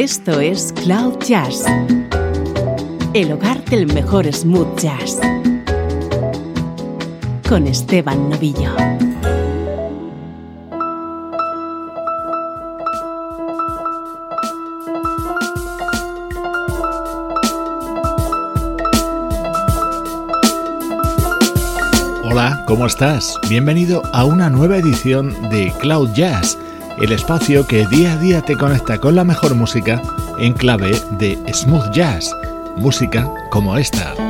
Esto es Cloud Jazz, el hogar del mejor smooth jazz, con Esteban Novillo. Hola, ¿cómo estás? Bienvenido a una nueva edición de Cloud Jazz el espacio que día a día te conecta con la mejor música en clave de smooth jazz, música como esta.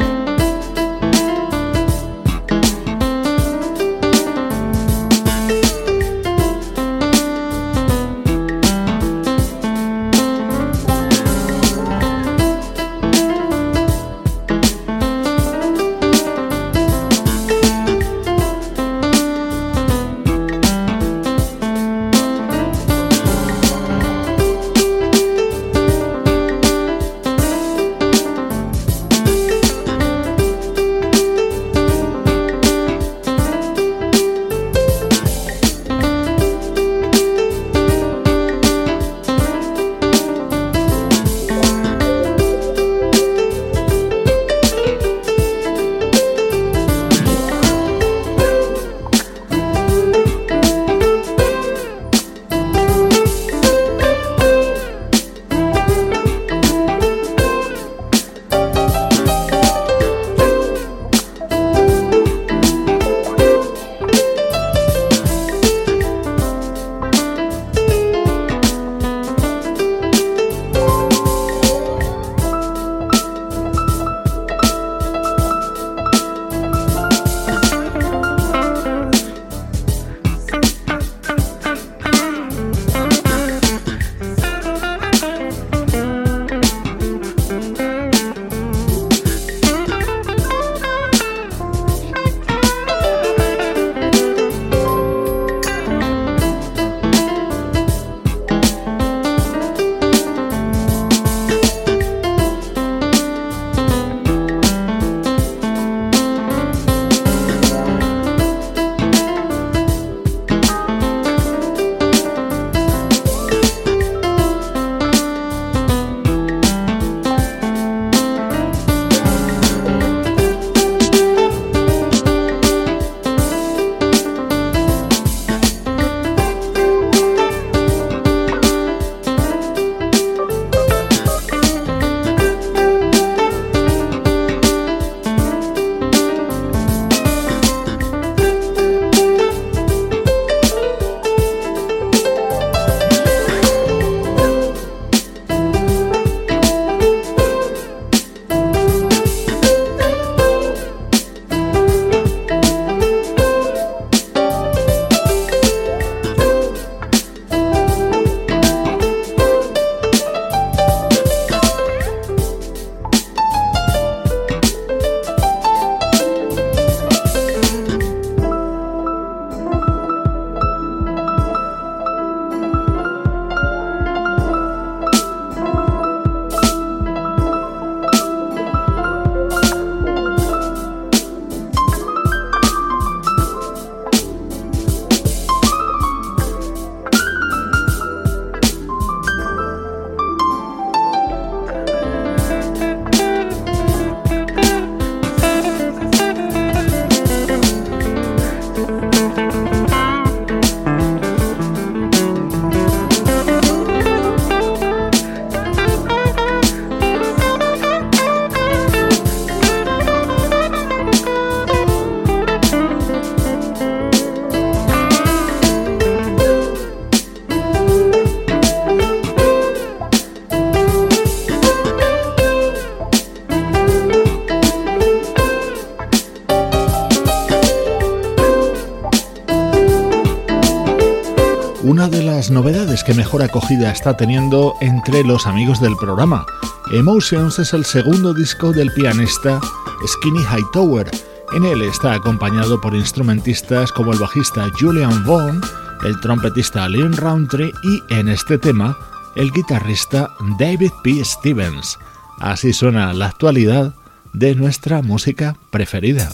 Mejor acogida está teniendo entre los amigos del programa. Emotions es el segundo disco del pianista Skinny Hightower. En él está acompañado por instrumentistas como el bajista Julian Vaughn, el trompetista Leon Roundtree y, en este tema, el guitarrista David P. Stevens. Así suena la actualidad de nuestra música preferida.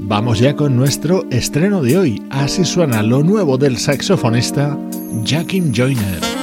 Vamos ya con nuestro estreno de hoy. Así suena lo nuevo del saxofonista Jackie Joyner.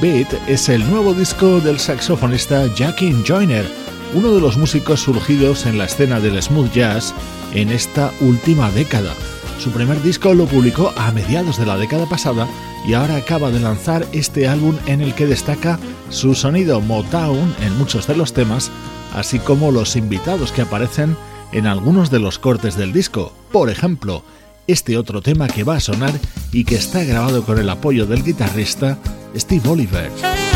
Beat es el nuevo disco del saxofonista Jackie Joyner, uno de los músicos surgidos en la escena del smooth jazz en esta última década. Su primer disco lo publicó a mediados de la década pasada y ahora acaba de lanzar este álbum en el que destaca su sonido Motown en muchos de los temas, así como los invitados que aparecen en algunos de los cortes del disco. Por ejemplo, este otro tema que va a sonar y que está grabado con el apoyo del guitarrista Steve Oliver.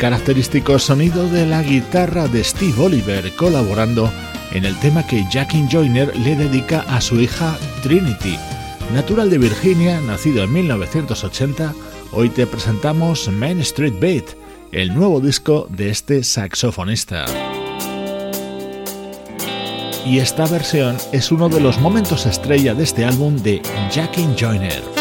Característico sonido de la guitarra de Steve Oliver colaborando en el tema que Jackie Joyner le dedica a su hija Trinity. Natural de Virginia, nacido en 1980, hoy te presentamos Main Street Beat, el nuevo disco de este saxofonista. Y esta versión es uno de los momentos estrella de este álbum de Jackie Joyner.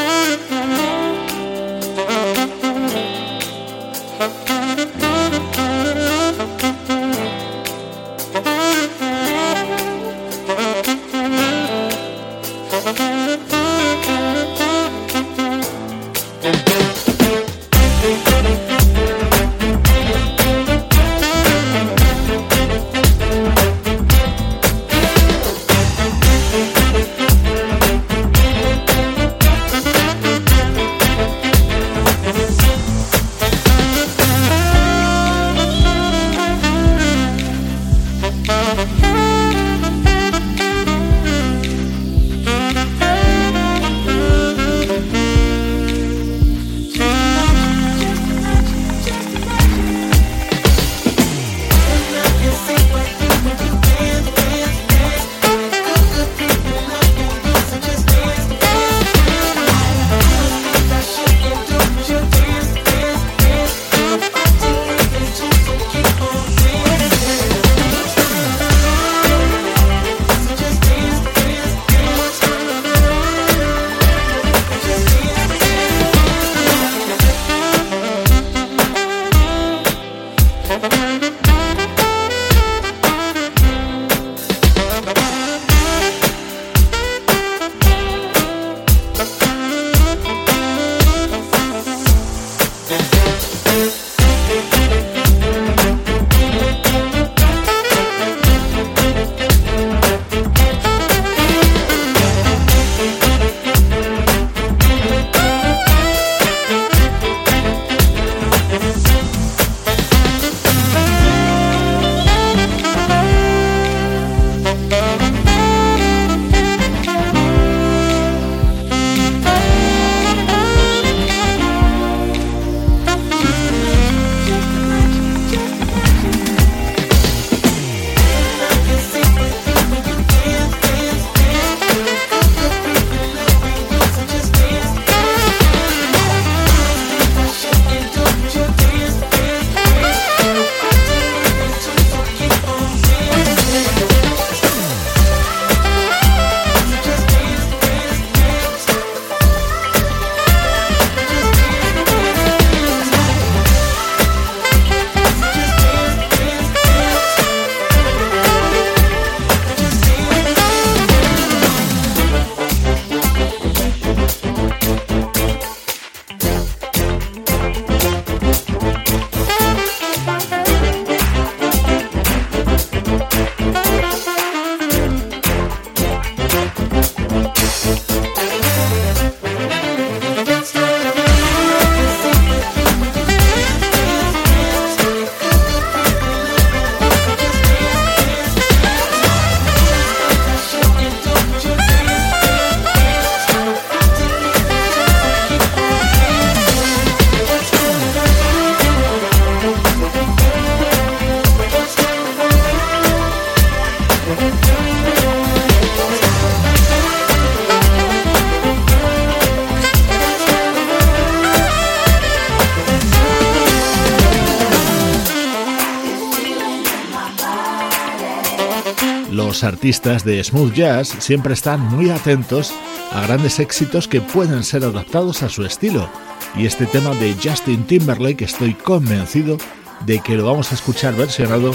Artistas de smooth jazz siempre están muy atentos a grandes éxitos que pueden ser adaptados a su estilo, y este tema de Justin Timberlake estoy convencido de que lo vamos a escuchar versionado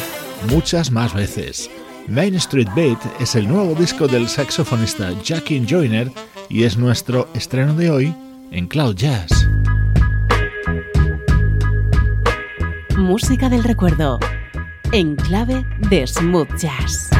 muchas más veces. Main Street Beat es el nuevo disco del saxofonista Jackie Joyner y es nuestro estreno de hoy en Cloud Jazz. Música del recuerdo en clave de smooth jazz.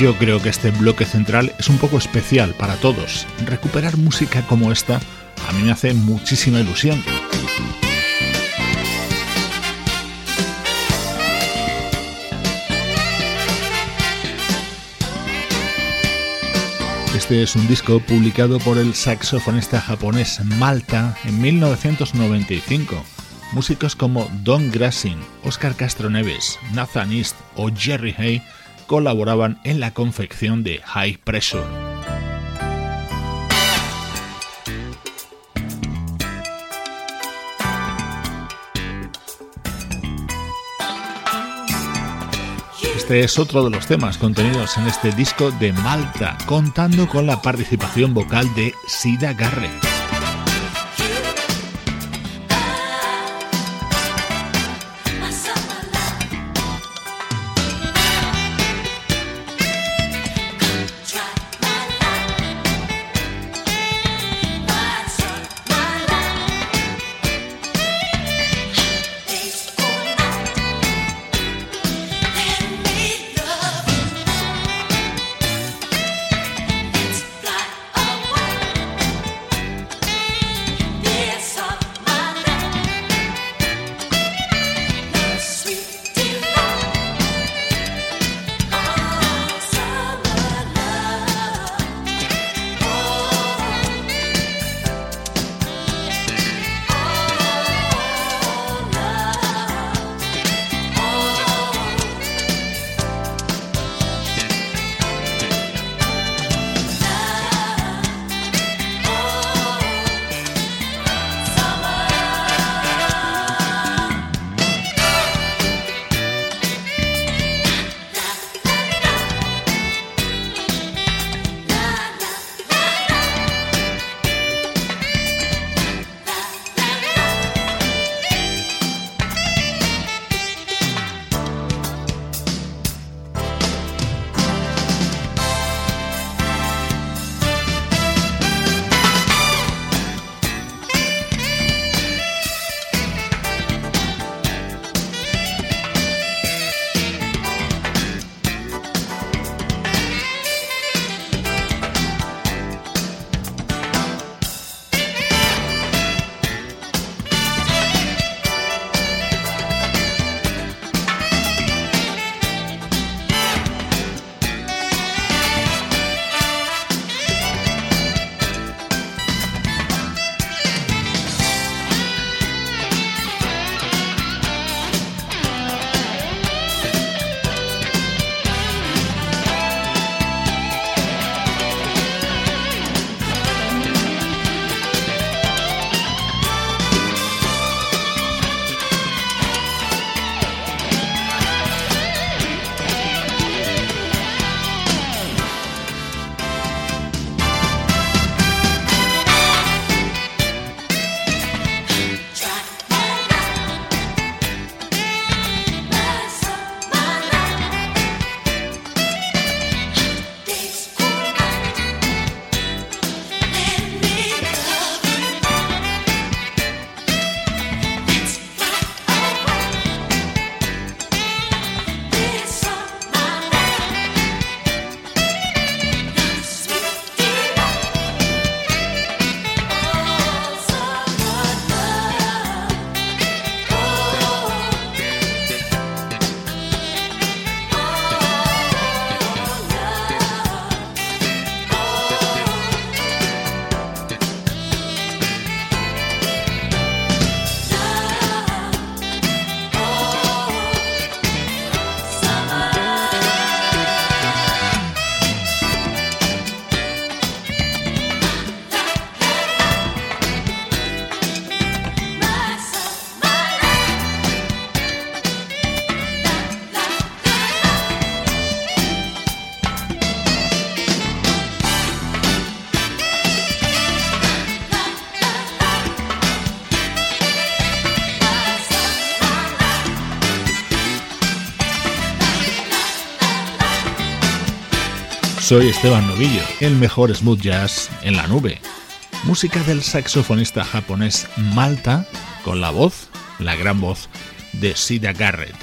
Yo creo que este bloque central es un poco especial para todos. Recuperar música como esta a mí me hace muchísima ilusión. Este es un disco publicado por el saxofonista japonés Malta en 1995. Músicos como Don Grassing, Oscar Castro Neves, Nathan East o Jerry Hay colaboraban en la confección de High Pressure. Este es otro de los temas contenidos en este disco de Malta, contando con la participación vocal de Sida Garrett. Soy Esteban Novillo, el mejor smooth jazz en la nube. Música del saxofonista japonés Malta con la voz, la gran voz, de Sida Garrett.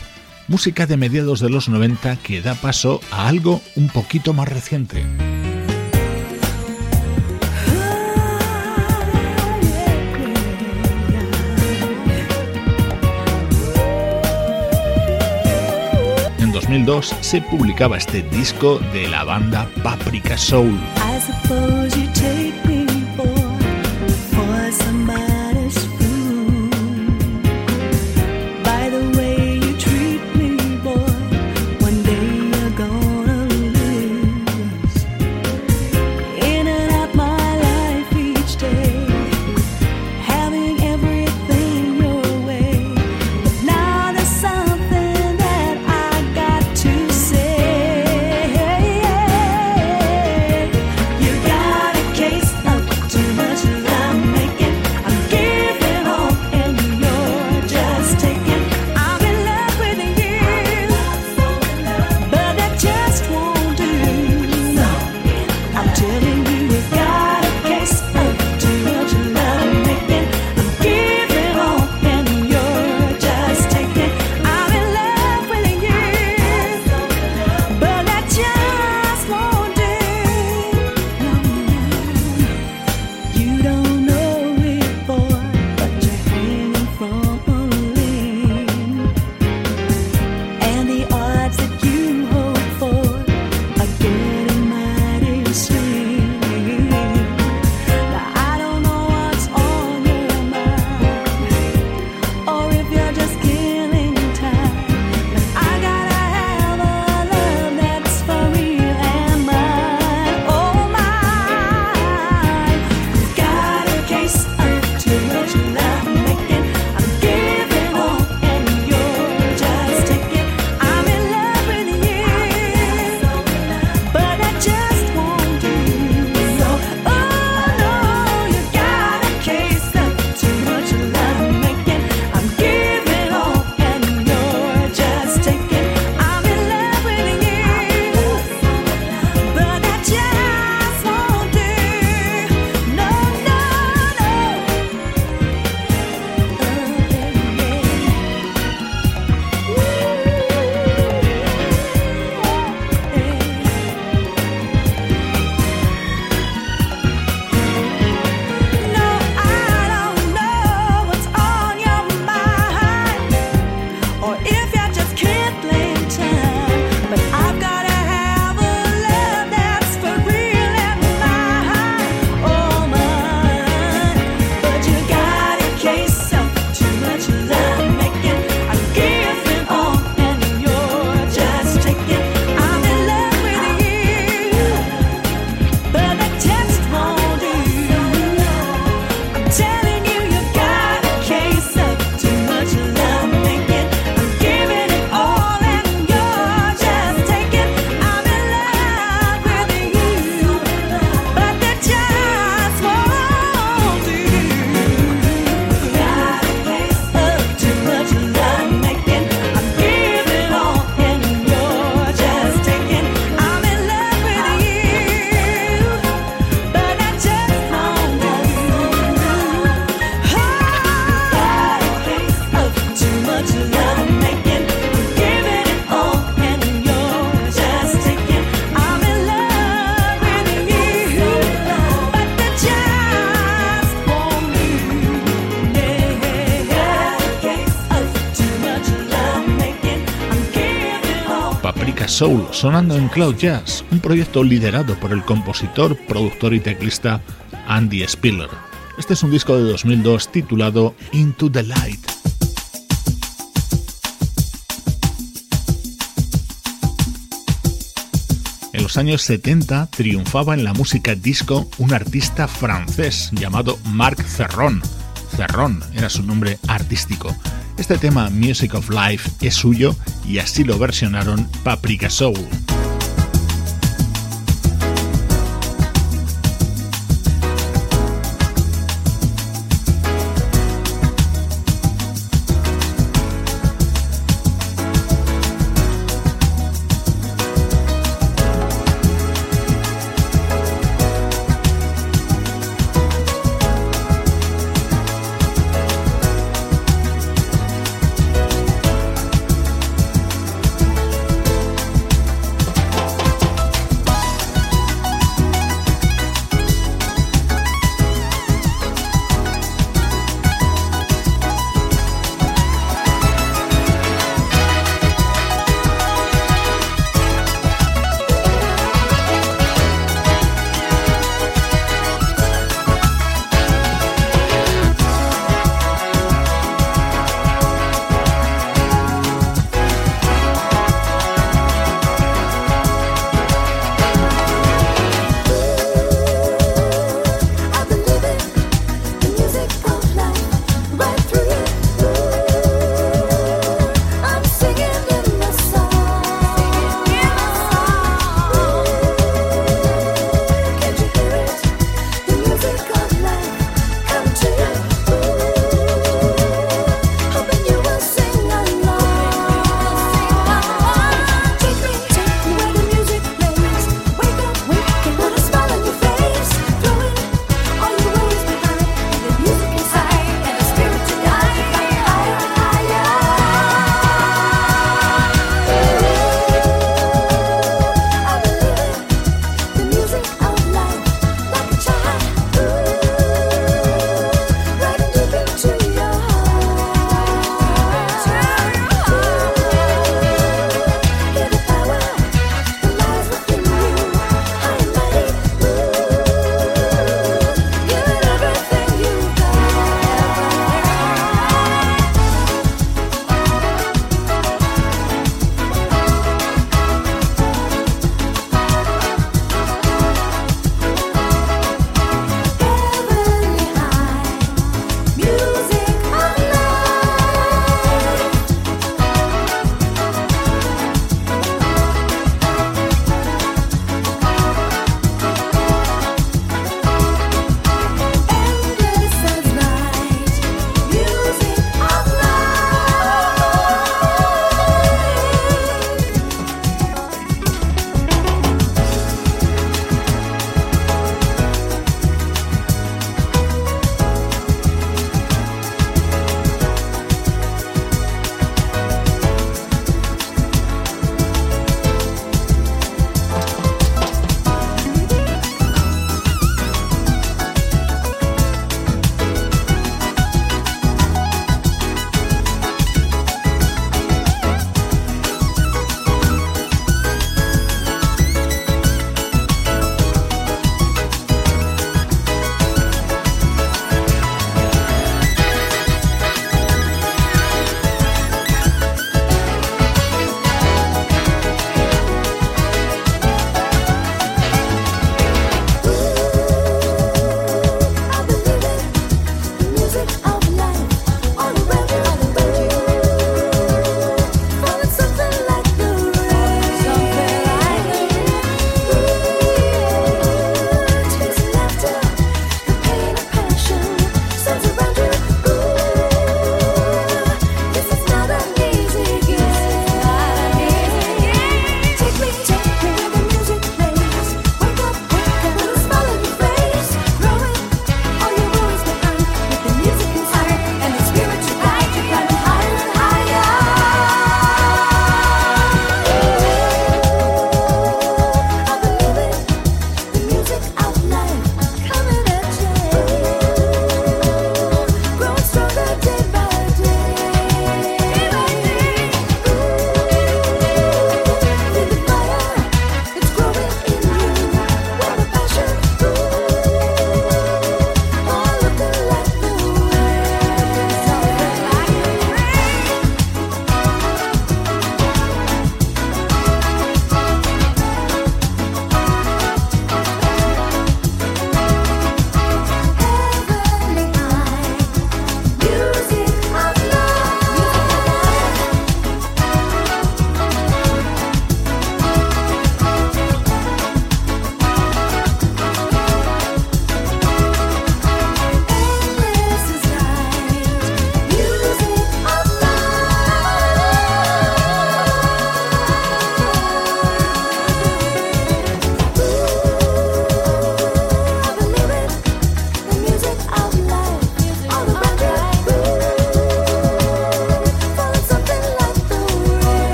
Música de mediados de los 90 que da paso a algo un poquito más reciente. 2002 se publicaba este disco de la banda Paprika Soul. Sonando en Cloud Jazz, un proyecto liderado por el compositor, productor y teclista Andy Spiller. Este es un disco de 2002 titulado Into the Light. En los años 70 triunfaba en la música disco un artista francés llamado Marc Cerron. Cerron era su nombre artístico. Este tema Music of Life es suyo y así lo versionaron Paprika Soul.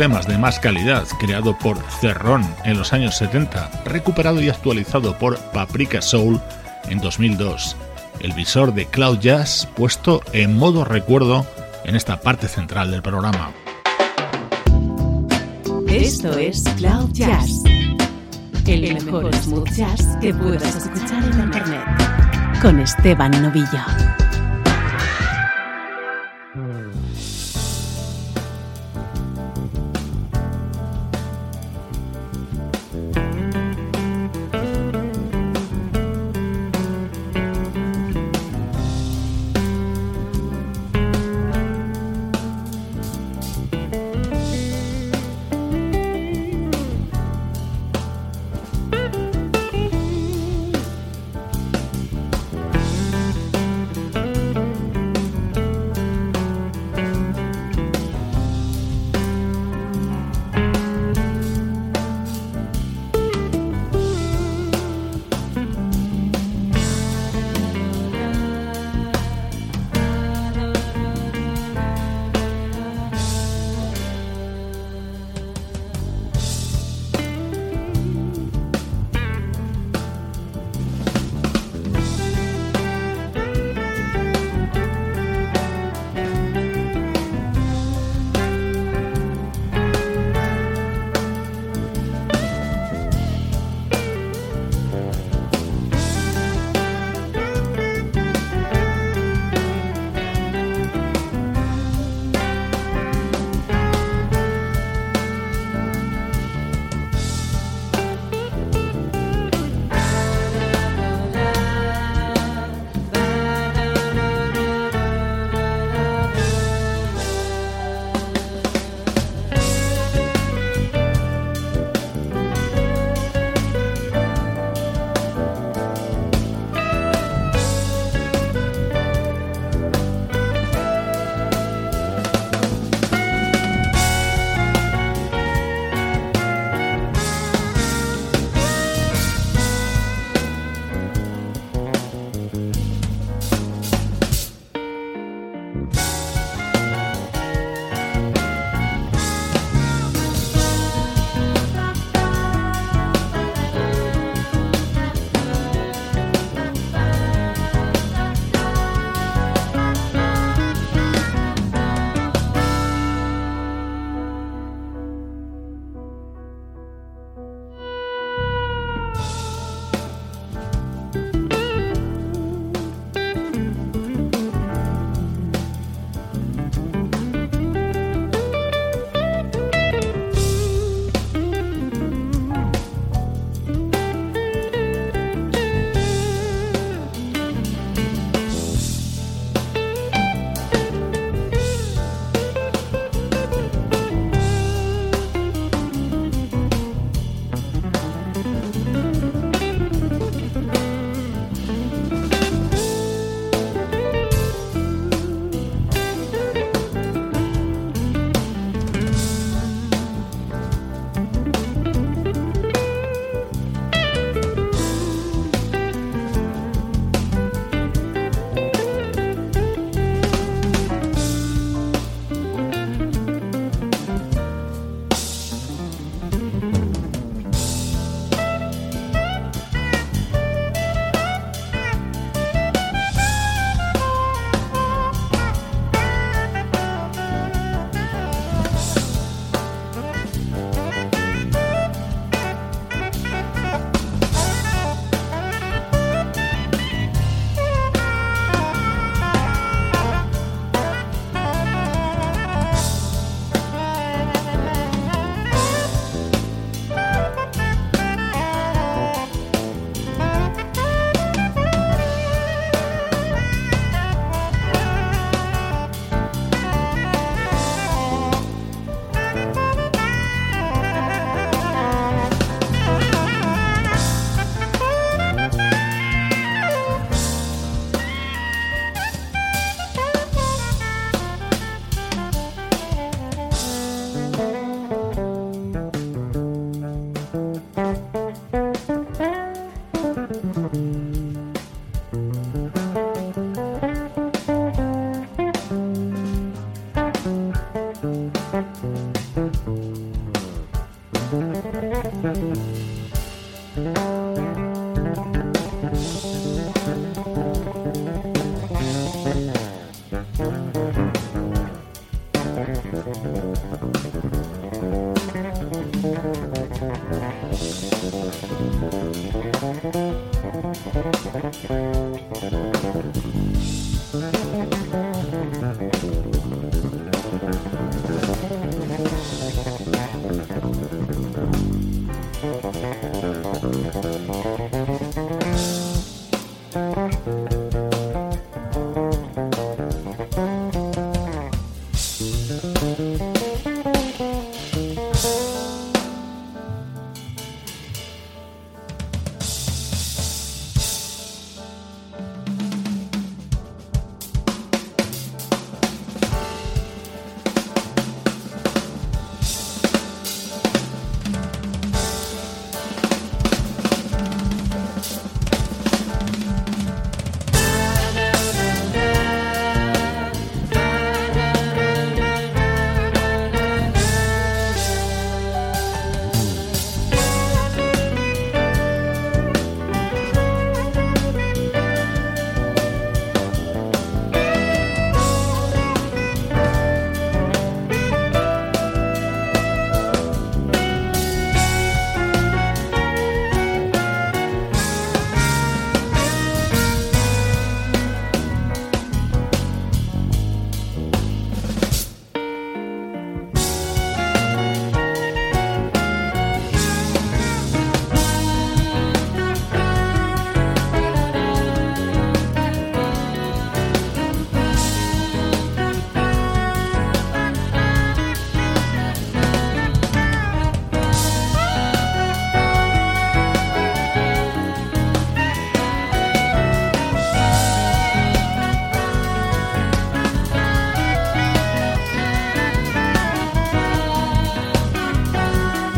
Temas de más calidad, creado por Cerrón en los años 70, recuperado y actualizado por Paprika Soul en 2002. El visor de Cloud Jazz puesto en modo recuerdo en esta parte central del programa. Esto es Cloud Jazz, el mejor smooth jazz que puedas escuchar en Internet, con Esteban Novillo.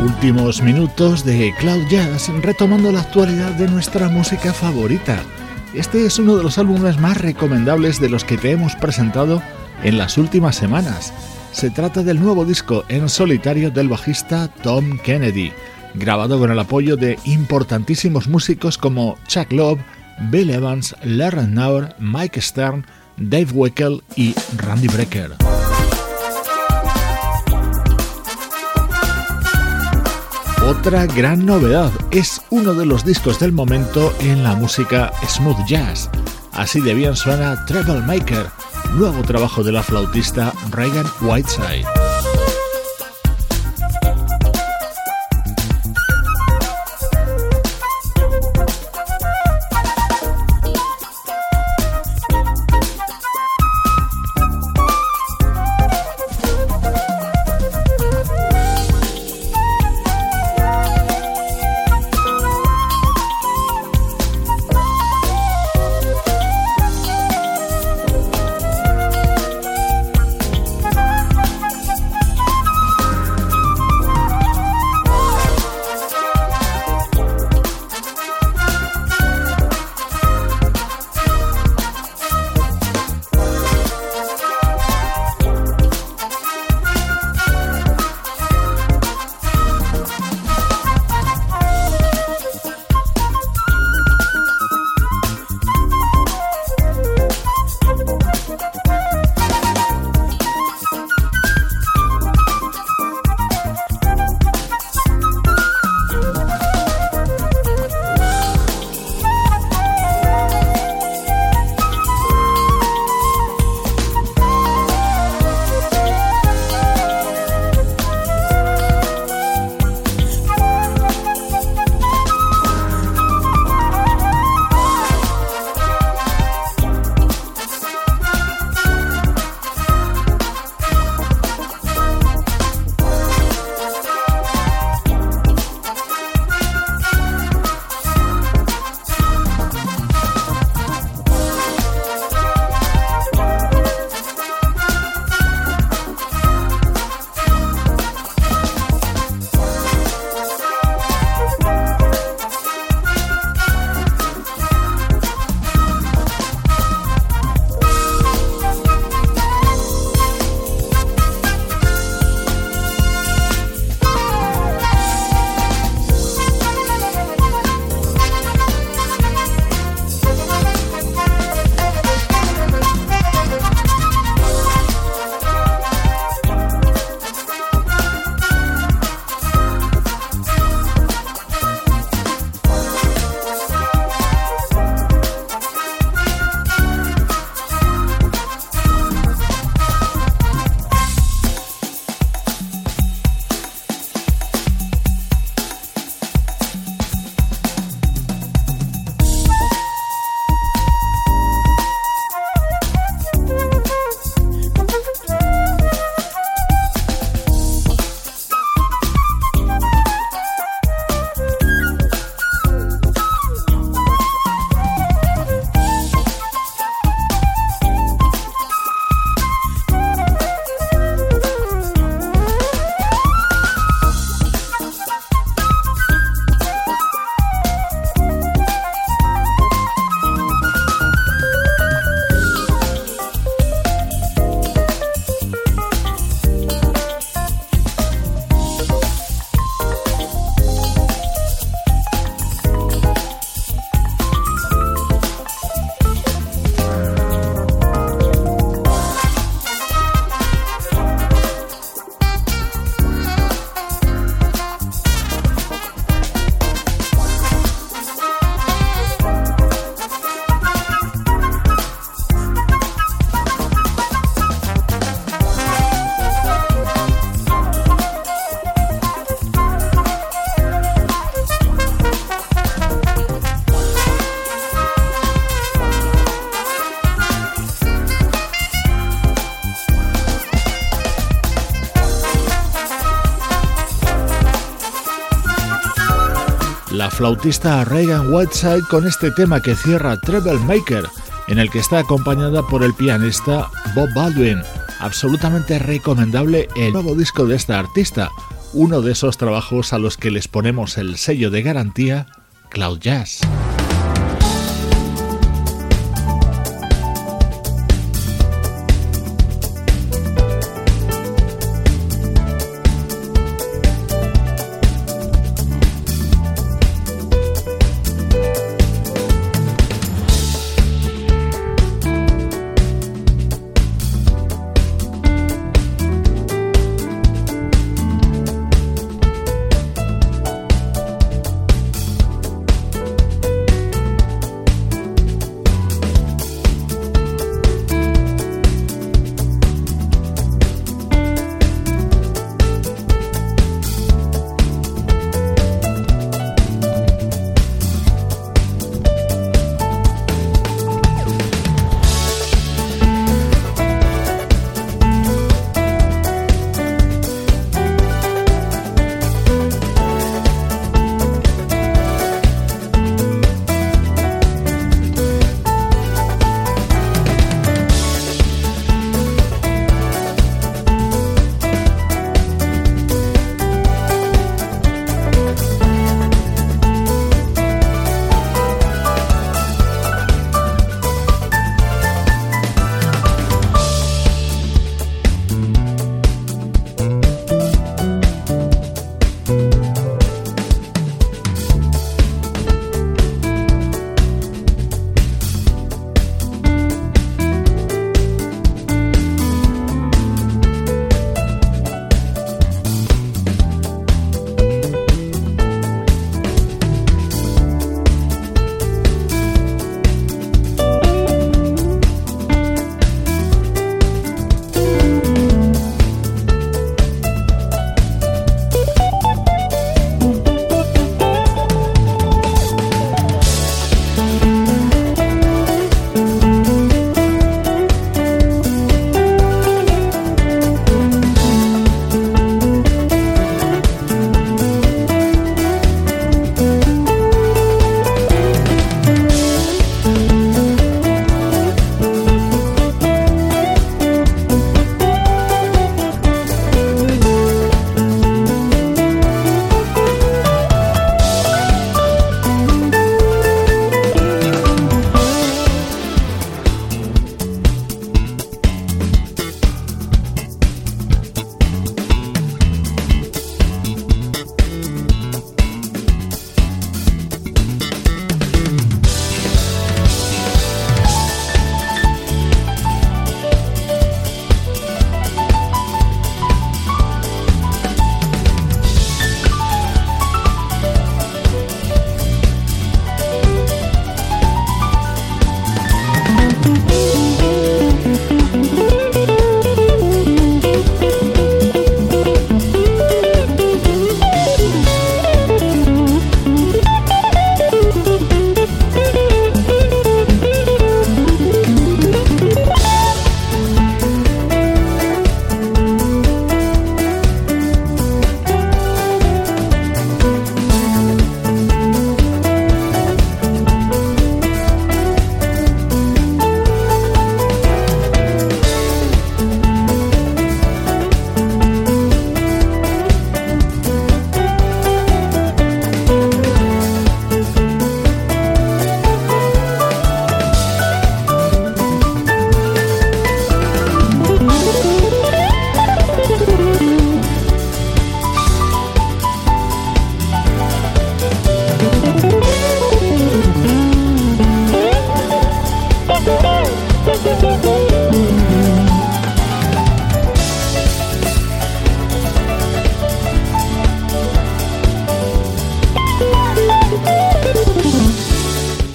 Últimos minutos de Cloud Jazz retomando la actualidad de nuestra música favorita. Este es uno de los álbumes más recomendables de los que te hemos presentado en las últimas semanas. Se trata del nuevo disco en solitario del bajista Tom Kennedy, grabado con el apoyo de importantísimos músicos como Chuck Love, Bill Evans, Larry Naur, Mike Stern, Dave Weckel y Randy Brecker. Otra gran novedad es uno de los discos del momento en la música smooth jazz. Así de bien suena Treble Maker, nuevo trabajo de la flautista Reagan Whiteside. Flautista Reagan Whiteside con este tema que cierra Treble Maker, en el que está acompañada por el pianista Bob Baldwin. Absolutamente recomendable el nuevo disco de esta artista, uno de esos trabajos a los que les ponemos el sello de garantía Cloud Jazz.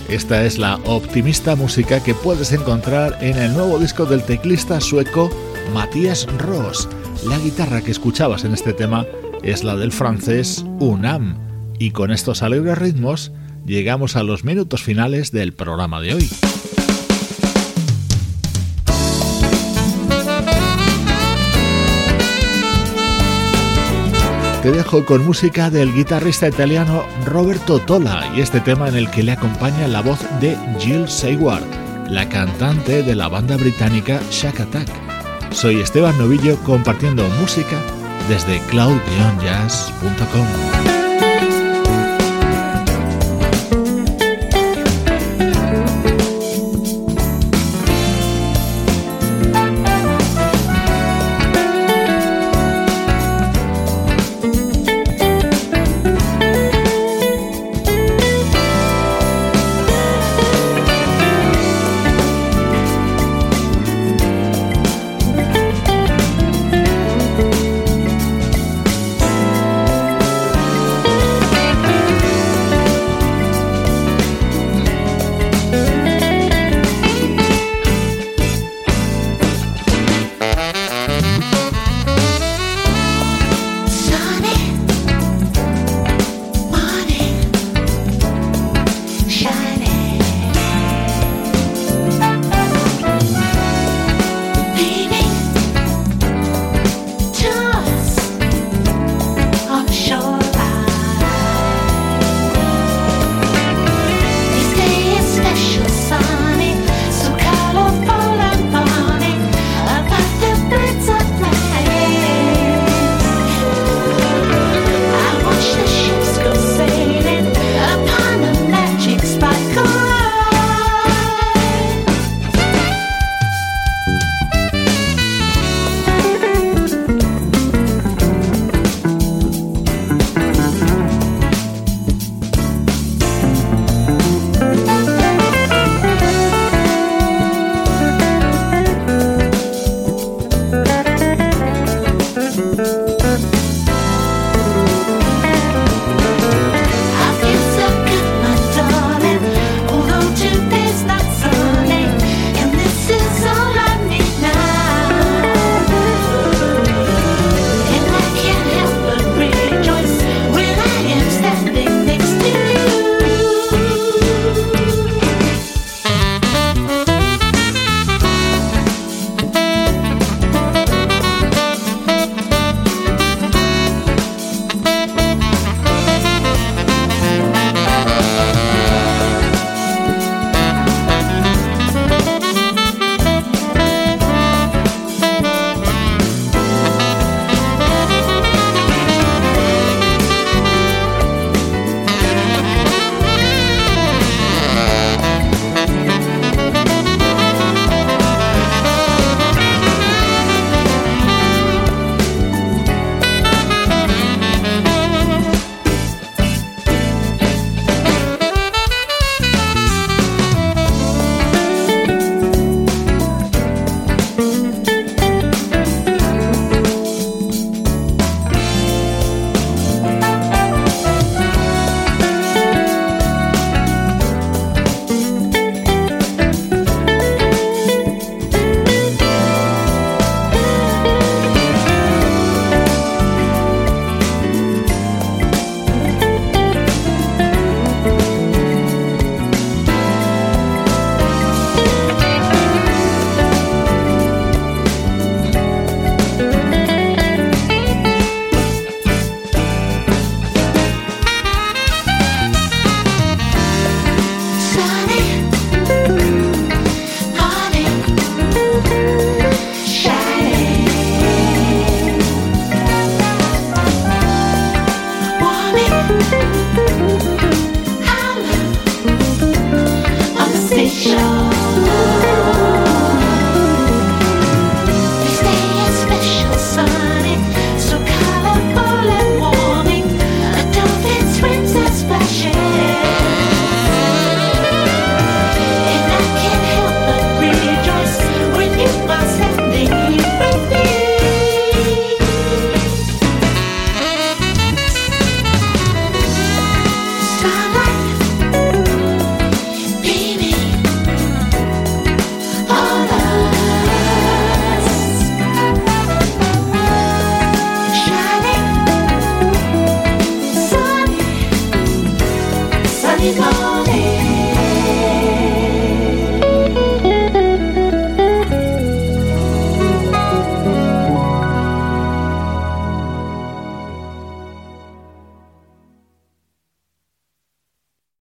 Esta es la optimista música que puedes encontrar en el nuevo disco del teclista sueco Matías Ross. La guitarra que escuchabas en este tema es la del francés Unam. Y con estos alegres ritmos llegamos a los minutos finales del programa de hoy. Te dejo con música del guitarrista italiano Roberto Tola y este tema en el que le acompaña la voz de Jill Seward, la cantante de la banda británica Shack Attack. Soy Esteban Novillo compartiendo música desde cloud-jazz.com.